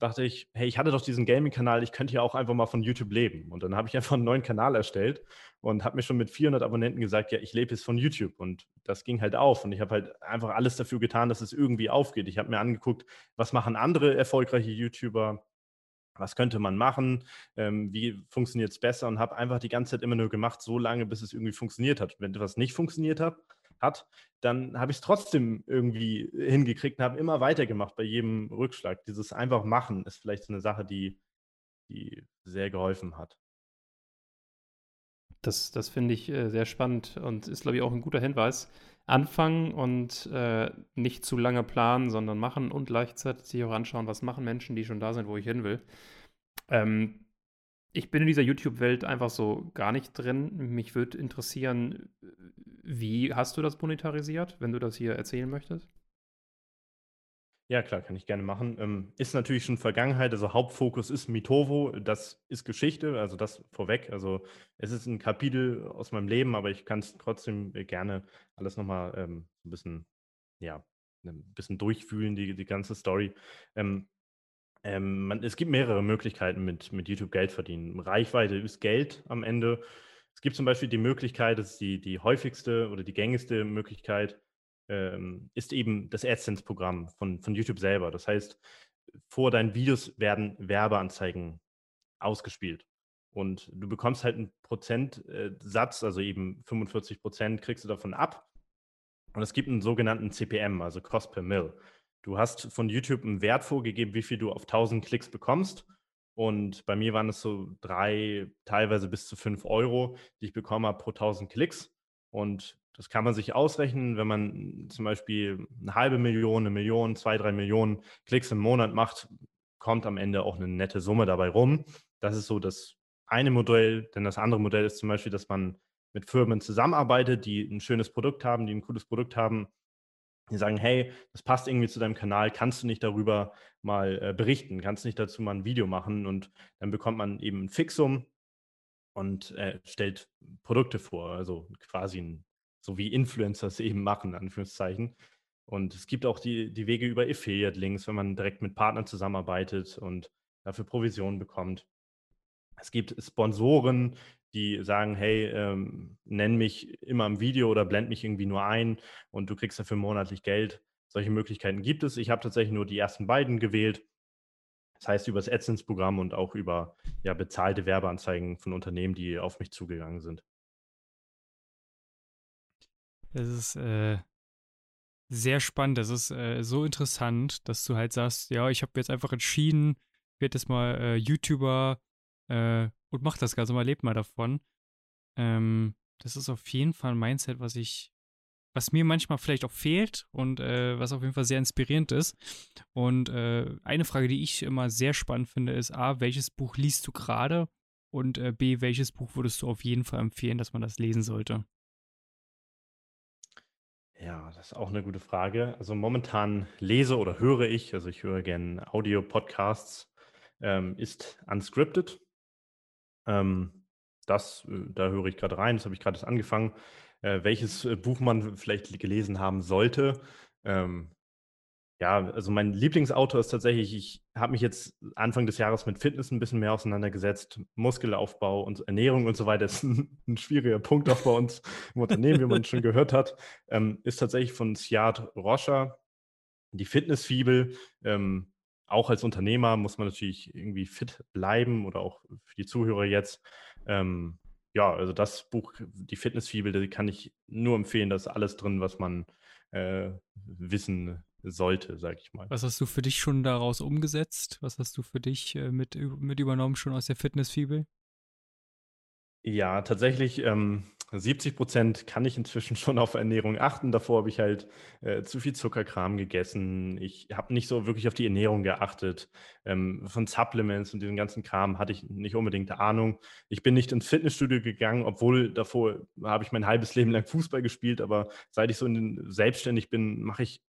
Dachte ich, hey, ich hatte doch diesen Gaming-Kanal, ich könnte ja auch einfach mal von YouTube leben. Und dann habe ich einfach einen neuen Kanal erstellt und habe mir schon mit 400 Abonnenten gesagt, ja, ich lebe jetzt von YouTube. Und das ging halt auf. Und ich habe halt einfach alles dafür getan, dass es irgendwie aufgeht. Ich habe mir angeguckt, was machen andere erfolgreiche YouTuber, was könnte man machen, ähm, wie funktioniert es besser und habe einfach die ganze Zeit immer nur gemacht, so lange, bis es irgendwie funktioniert hat. Wenn etwas nicht funktioniert hat, hat dann habe ich es trotzdem irgendwie hingekriegt und habe immer weitergemacht bei jedem Rückschlag. Dieses einfach machen ist vielleicht so eine Sache, die, die sehr geholfen hat. Das, das finde ich äh, sehr spannend und ist, glaube ich, auch ein guter Hinweis. Anfangen und äh, nicht zu lange planen, sondern machen und gleichzeitig sich auch anschauen, was machen Menschen, die schon da sind, wo ich hin will. Ähm, ich bin in dieser YouTube-Welt einfach so gar nicht drin. Mich würde interessieren, wie hast du das monetarisiert, wenn du das hier erzählen möchtest? Ja, klar, kann ich gerne machen. Ähm, ist natürlich schon Vergangenheit, also Hauptfokus ist Mitovo, das ist Geschichte, also das vorweg. Also es ist ein Kapitel aus meinem Leben, aber ich kann es trotzdem gerne alles nochmal ähm, ein bisschen, ja, ein bisschen durchfühlen, die, die ganze Story. Ähm, ähm, man, es gibt mehrere Möglichkeiten mit, mit YouTube Geld verdienen. Reichweite ist Geld am Ende. Es gibt zum Beispiel die Möglichkeit, das ist die, die häufigste oder die gängigste Möglichkeit, ähm, ist eben das AdSense-Programm von, von YouTube selber. Das heißt, vor deinen Videos werden Werbeanzeigen ausgespielt. Und du bekommst halt einen Prozentsatz, also eben 45 Prozent kriegst du davon ab. Und es gibt einen sogenannten CPM, also Cost per Mill. Du hast von YouTube einen Wert vorgegeben, wie viel du auf 1000 Klicks bekommst. Und bei mir waren es so drei, teilweise bis zu fünf Euro, die ich bekommen habe pro 1000 Klicks. Und das kann man sich ausrechnen, wenn man zum Beispiel eine halbe Million, eine Million, zwei, drei Millionen Klicks im Monat macht, kommt am Ende auch eine nette Summe dabei rum. Das ist so das eine Modell, denn das andere Modell ist zum Beispiel, dass man mit Firmen zusammenarbeitet, die ein schönes Produkt haben, die ein cooles Produkt haben, die sagen, hey, das passt irgendwie zu deinem Kanal, kannst du nicht darüber mal äh, berichten, kannst nicht dazu mal ein Video machen? Und dann bekommt man eben ein Fixum und äh, stellt Produkte vor, also quasi ein so wie Influencer es eben machen, Anführungszeichen. Und es gibt auch die, die Wege über Affiliate-Links, wenn man direkt mit Partnern zusammenarbeitet und dafür Provisionen bekommt. Es gibt Sponsoren, die sagen, hey, ähm, nenn mich immer im Video oder blend mich irgendwie nur ein und du kriegst dafür monatlich Geld. Solche Möglichkeiten gibt es. Ich habe tatsächlich nur die ersten beiden gewählt. Das heißt, über das AdSense-Programm und auch über ja, bezahlte Werbeanzeigen von Unternehmen, die auf mich zugegangen sind. Das ist äh, sehr spannend. Das ist äh, so interessant, dass du halt sagst, ja, ich habe jetzt einfach entschieden, werde jetzt mal äh, YouTuber äh, und mach das Ganze mal, lebt mal davon. Ähm, das ist auf jeden Fall ein Mindset, was ich, was mir manchmal vielleicht auch fehlt und äh, was auf jeden Fall sehr inspirierend ist. Und äh, eine Frage, die ich immer sehr spannend finde, ist A, welches Buch liest du gerade? Und B, welches Buch würdest du auf jeden Fall empfehlen, dass man das lesen sollte? Ja, das ist auch eine gute Frage. Also momentan lese oder höre ich, also ich höre gerne Audio-Podcasts, ähm, ist Unscripted. Ähm, das, äh, da höre ich gerade rein, das habe ich gerade angefangen. Äh, welches äh, Buch man vielleicht gelesen haben sollte, ähm, ja, also mein Lieblingsautor ist tatsächlich, ich habe mich jetzt Anfang des Jahres mit Fitness ein bisschen mehr auseinandergesetzt. Muskelaufbau und Ernährung und so weiter ist ein, ein schwieriger Punkt auch bei uns im Unternehmen, wie man schon gehört hat. Ähm, ist tatsächlich von Siad Roscher, die Fitnessfibel. Ähm, auch als Unternehmer muss man natürlich irgendwie fit bleiben oder auch für die Zuhörer jetzt. Ähm, ja, also das Buch, die Fitnessfibel, da kann ich nur empfehlen. Da ist alles drin, was man äh, wissen sollte, sag ich mal. Was hast du für dich schon daraus umgesetzt? Was hast du für dich äh, mit, mit übernommen schon aus der Fitnessfibel? Ja, tatsächlich ähm, 70 Prozent kann ich inzwischen schon auf Ernährung achten. Davor habe ich halt äh, zu viel Zuckerkram gegessen. Ich habe nicht so wirklich auf die Ernährung geachtet. Ähm, von Supplements und diesem ganzen Kram hatte ich nicht unbedingt Ahnung. Ich bin nicht ins Fitnessstudio gegangen, obwohl davor habe ich mein halbes Leben lang Fußball gespielt. Aber seit ich so selbstständig bin, mache ich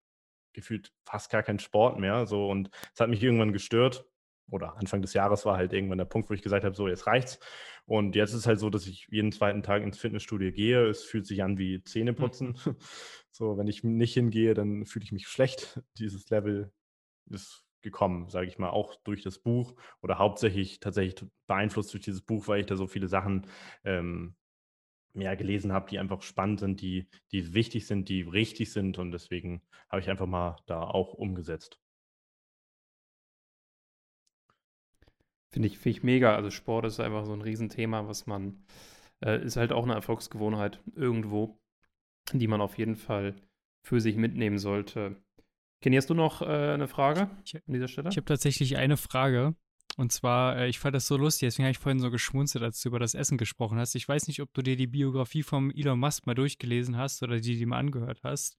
gefühlt fast gar keinen Sport mehr. So, und es hat mich irgendwann gestört. Oder Anfang des Jahres war halt irgendwann der Punkt, wo ich gesagt habe, so, jetzt reicht's. Und jetzt ist es halt so, dass ich jeden zweiten Tag ins Fitnessstudio gehe. Es fühlt sich an wie Zähneputzen. Mhm. So, wenn ich nicht hingehe, dann fühle ich mich schlecht. Dieses Level ist gekommen, sage ich mal, auch durch das Buch oder hauptsächlich tatsächlich beeinflusst durch dieses Buch, weil ich da so viele Sachen ähm, ja, gelesen habe, die einfach spannend sind, die, die wichtig sind, die richtig sind. Und deswegen habe ich einfach mal da auch umgesetzt. Finde ich, find ich mega. Also Sport ist einfach so ein Riesenthema, was man, äh, ist halt auch eine Erfolgsgewohnheit irgendwo, die man auf jeden Fall für sich mitnehmen sollte. Kenny, hast du noch äh, eine Frage an dieser Stelle? Ich habe tatsächlich eine Frage. Und zwar, äh, ich fand das so lustig, deswegen habe ich vorhin so geschmunzelt, als du über das Essen gesprochen hast. Ich weiß nicht, ob du dir die Biografie vom Elon Musk mal durchgelesen hast oder die, die mal angehört hast.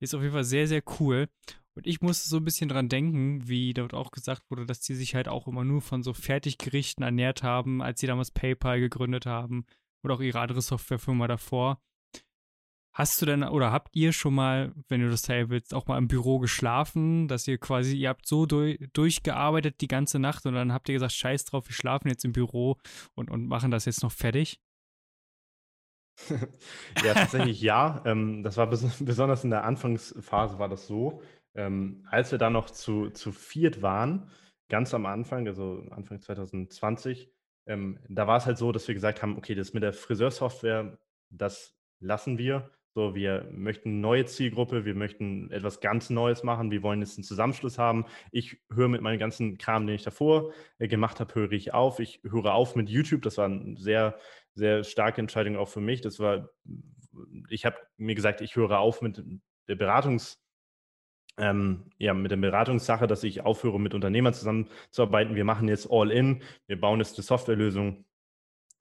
Ist auf jeden Fall sehr, sehr cool. Und ich musste so ein bisschen dran denken, wie dort auch gesagt wurde, dass die sich halt auch immer nur von so Fertiggerichten ernährt haben, als sie damals PayPal gegründet haben oder auch ihre andere Softwarefirma davor. Hast du denn oder habt ihr schon mal, wenn du das teilen willst, auch mal im Büro geschlafen, dass ihr quasi, ihr habt so durch, durchgearbeitet die ganze Nacht und dann habt ihr gesagt, scheiß drauf, wir schlafen jetzt im Büro und, und machen das jetzt noch fertig? ja, tatsächlich ja. Ähm, das war bes besonders in der Anfangsphase war das so. Ähm, als wir da noch zu, zu viert waren, ganz am Anfang, also Anfang 2020, ähm, da war es halt so, dass wir gesagt haben, okay, das mit der Friseursoftware, das lassen wir. So, wir möchten eine neue Zielgruppe, wir möchten etwas ganz Neues machen, wir wollen jetzt einen Zusammenschluss haben. Ich höre mit meinem ganzen Kram, den ich davor äh, gemacht habe, höre ich auf. Ich höre auf mit YouTube. Das war eine sehr, sehr starke Entscheidung auch für mich. Das war, ich habe mir gesagt, ich höre auf mit der Beratungs- ähm, ja, mit der Beratungssache, dass ich aufhöre, mit Unternehmern zusammenzuarbeiten. Wir machen jetzt all in. Wir bauen jetzt eine Softwarelösung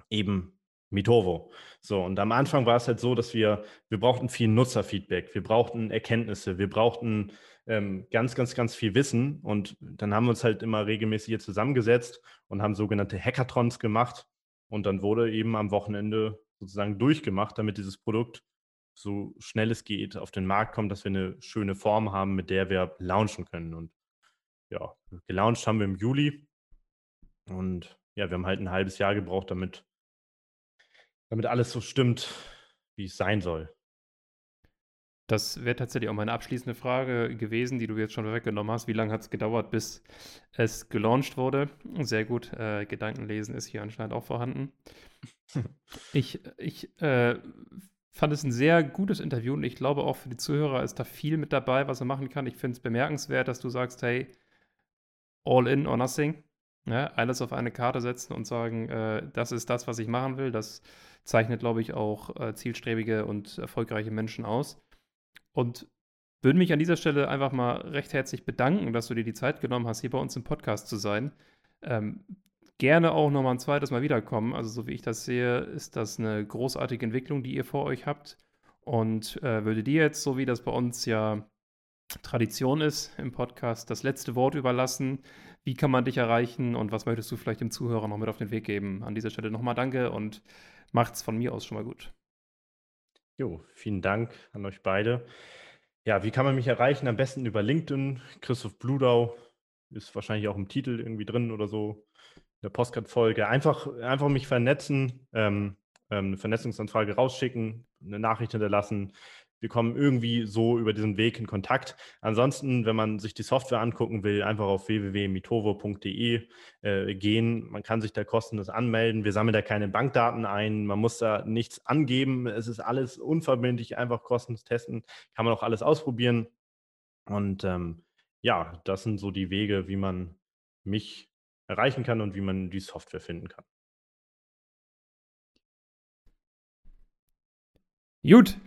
eben Mitovo. So, und am Anfang war es halt so, dass wir, wir brauchten viel Nutzerfeedback, wir brauchten Erkenntnisse, wir brauchten ähm, ganz, ganz, ganz viel Wissen. Und dann haben wir uns halt immer regelmäßig hier zusammengesetzt und haben sogenannte Hackathons gemacht. Und dann wurde eben am Wochenende sozusagen durchgemacht, damit dieses Produkt so schnell es geht auf den Markt kommt, dass wir eine schöne Form haben, mit der wir launchen können. Und ja, gelauncht haben wir im Juli. Und ja, wir haben halt ein halbes Jahr gebraucht, damit damit alles so stimmt, wie es sein soll. Das wäre tatsächlich auch meine abschließende Frage gewesen, die du jetzt schon weggenommen hast. Wie lange hat es gedauert, bis es gelauncht wurde? Sehr gut. Äh, Gedankenlesen ist hier anscheinend auch vorhanden. ich ich äh, fand es ein sehr gutes Interview und ich glaube auch für die Zuhörer ist da viel mit dabei, was er machen kann. Ich finde es bemerkenswert, dass du sagst, hey, all in or nothing. Ja, alles auf eine Karte setzen und sagen, äh, das ist das, was ich machen will. Das zeichnet, glaube ich, auch äh, zielstrebige und erfolgreiche Menschen aus. Und würde mich an dieser Stelle einfach mal recht herzlich bedanken, dass du dir die Zeit genommen hast, hier bei uns im Podcast zu sein. Ähm, gerne auch nochmal ein zweites Mal wiederkommen. Also, so wie ich das sehe, ist das eine großartige Entwicklung, die ihr vor euch habt. Und äh, würde dir jetzt, so wie das bei uns ja Tradition ist im Podcast, das letzte Wort überlassen. Wie kann man dich erreichen und was möchtest du vielleicht dem Zuhörer noch mit auf den Weg geben? An dieser Stelle nochmal danke und macht's von mir aus schon mal gut. Jo, vielen Dank an euch beide. Ja, wie kann man mich erreichen? Am besten über LinkedIn. Christoph Bludau ist wahrscheinlich auch im Titel irgendwie drin oder so. In der Postcard-Folge. Einfach, einfach mich vernetzen, ähm, ähm eine Vernetzungsanfrage rausschicken, eine Nachricht hinterlassen wir kommen irgendwie so über diesen Weg in Kontakt. Ansonsten, wenn man sich die Software angucken will, einfach auf www.mitovo.de äh, gehen. Man kann sich da kostenlos anmelden. Wir sammeln da keine Bankdaten ein. Man muss da nichts angeben. Es ist alles unverbindlich, einfach kostenlos testen. Kann man auch alles ausprobieren. Und ähm, ja, das sind so die Wege, wie man mich erreichen kann und wie man die Software finden kann. Gut,